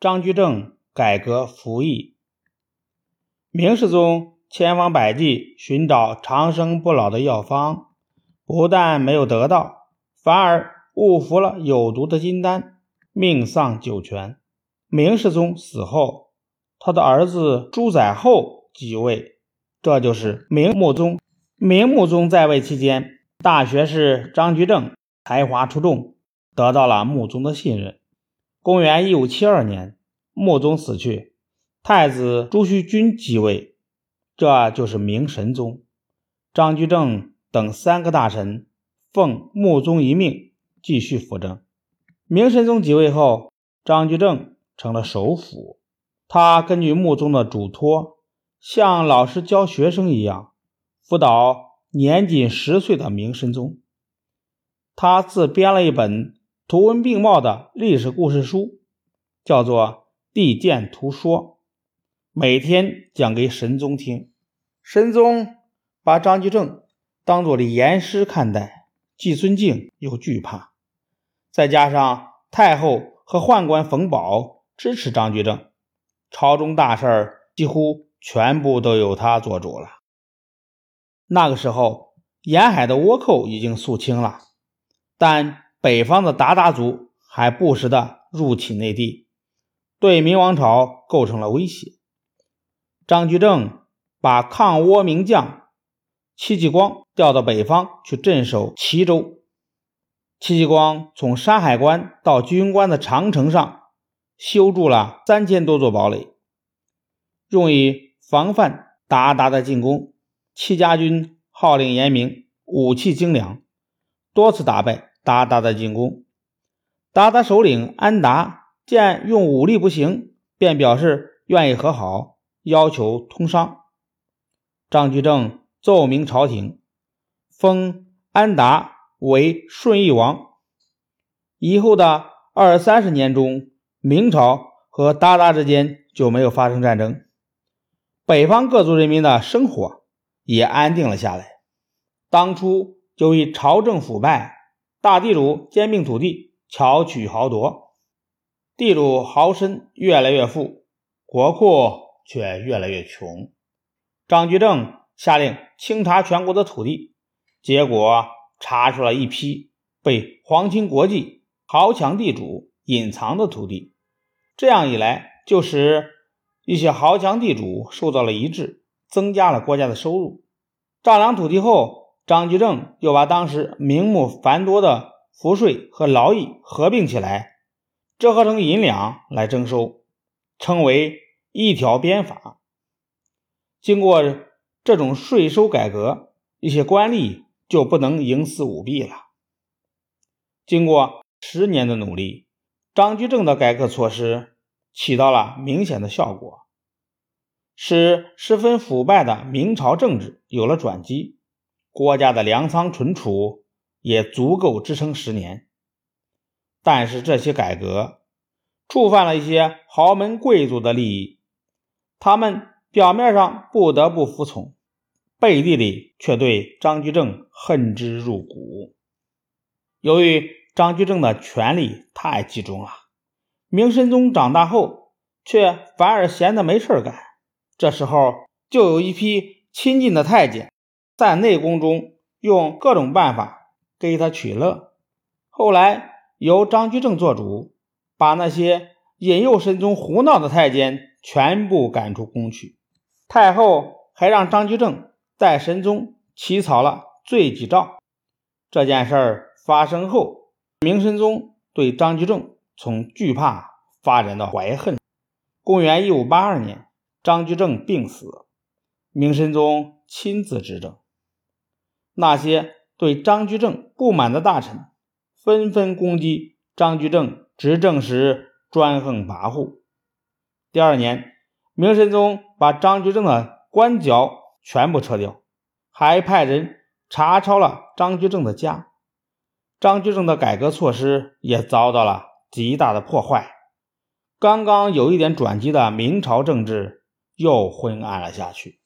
张居正改革服役。明世宗千方百计寻找长生不老的药方，不但没有得到，反而误服了有毒的金丹，命丧九泉。明世宗死后，他的儿子朱载垕继位，这就是明穆宗。明穆宗在位期间，大学士张居正才华出众，得到了穆宗的信任。公元一五七二年，穆宗死去，太子朱虚君继位，这就是明神宗。张居正等三个大臣奉穆宗遗命，继续辅政。明神宗即位后，张居正成了首辅，他根据穆宗的嘱托，像老师教学生一样。辅导年仅十岁的明神宗，他自编了一本图文并茂的历史故事书，叫做《帝鉴图说》，每天讲给神宗听。神宗把张居正当做了严师看待，既尊敬又惧怕。再加上太后和宦官冯保支持张居正，朝中大事儿几乎全部都由他做主了。那个时候，沿海的倭寇已经肃清了，但北方的鞑靼族还不时的入侵内地，对明王朝构成了威胁。张居正把抗倭名将戚继光调到北方去镇守齐州。戚继光从山海关到居庸关的长城上修筑了三千多座堡垒，用以防范鞑靼的进攻。戚家军号令严明，武器精良，多次打败鞑靼的进攻。鞑靼首领安达见用武力不行，便表示愿意和好，要求通商。张居正奏明朝廷，封安达为顺义王。以后的二三十年中，明朝和鞑靼之间就没有发生战争，北方各族人民的生活。也安定了下来。当初就因朝政腐败，大地主兼并土地，巧取豪夺，地主豪绅越来越富，国库却越来越穷。张居正下令清查全国的土地，结果查出了一批被皇亲国戚、豪强地主隐藏的土地。这样一来，就使一些豪强地主受到了抑制。增加了国家的收入。丈量土地后，张居正又把当时名目繁多的赋税和劳役合并起来，折合成银两来征收，称为一条鞭法。经过这种税收改革，一些官吏就不能营私舞弊了。经过十年的努力，张居正的改革措施起到了明显的效果。使十分腐败的明朝政治有了转机，国家的粮仓存储也足够支撑十年。但是这些改革触犯了一些豪门贵族的利益，他们表面上不得不服从，背地里却对张居正恨之入骨。由于张居正的权力太集中了，明神宗长大后却反而闲得没事干。这时候，就有一批亲近的太监在内宫中用各种办法给他取乐。后来由张居正做主，把那些引诱神宗胡闹的太监全部赶出宫去。太后还让张居正代神宗起草了罪己诏。这件事儿发生后，明神宗对张居正从惧怕发展到怀恨。公元一五八二年。张居正病死，明神宗亲自执政。那些对张居正不满的大臣纷纷攻击张居正执政时专横跋扈。第二年，明神宗把张居正的官爵全部撤掉，还派人查抄了张居正的家。张居正的改革措施也遭到了极大的破坏。刚刚有一点转机的明朝政治。又昏暗了下去。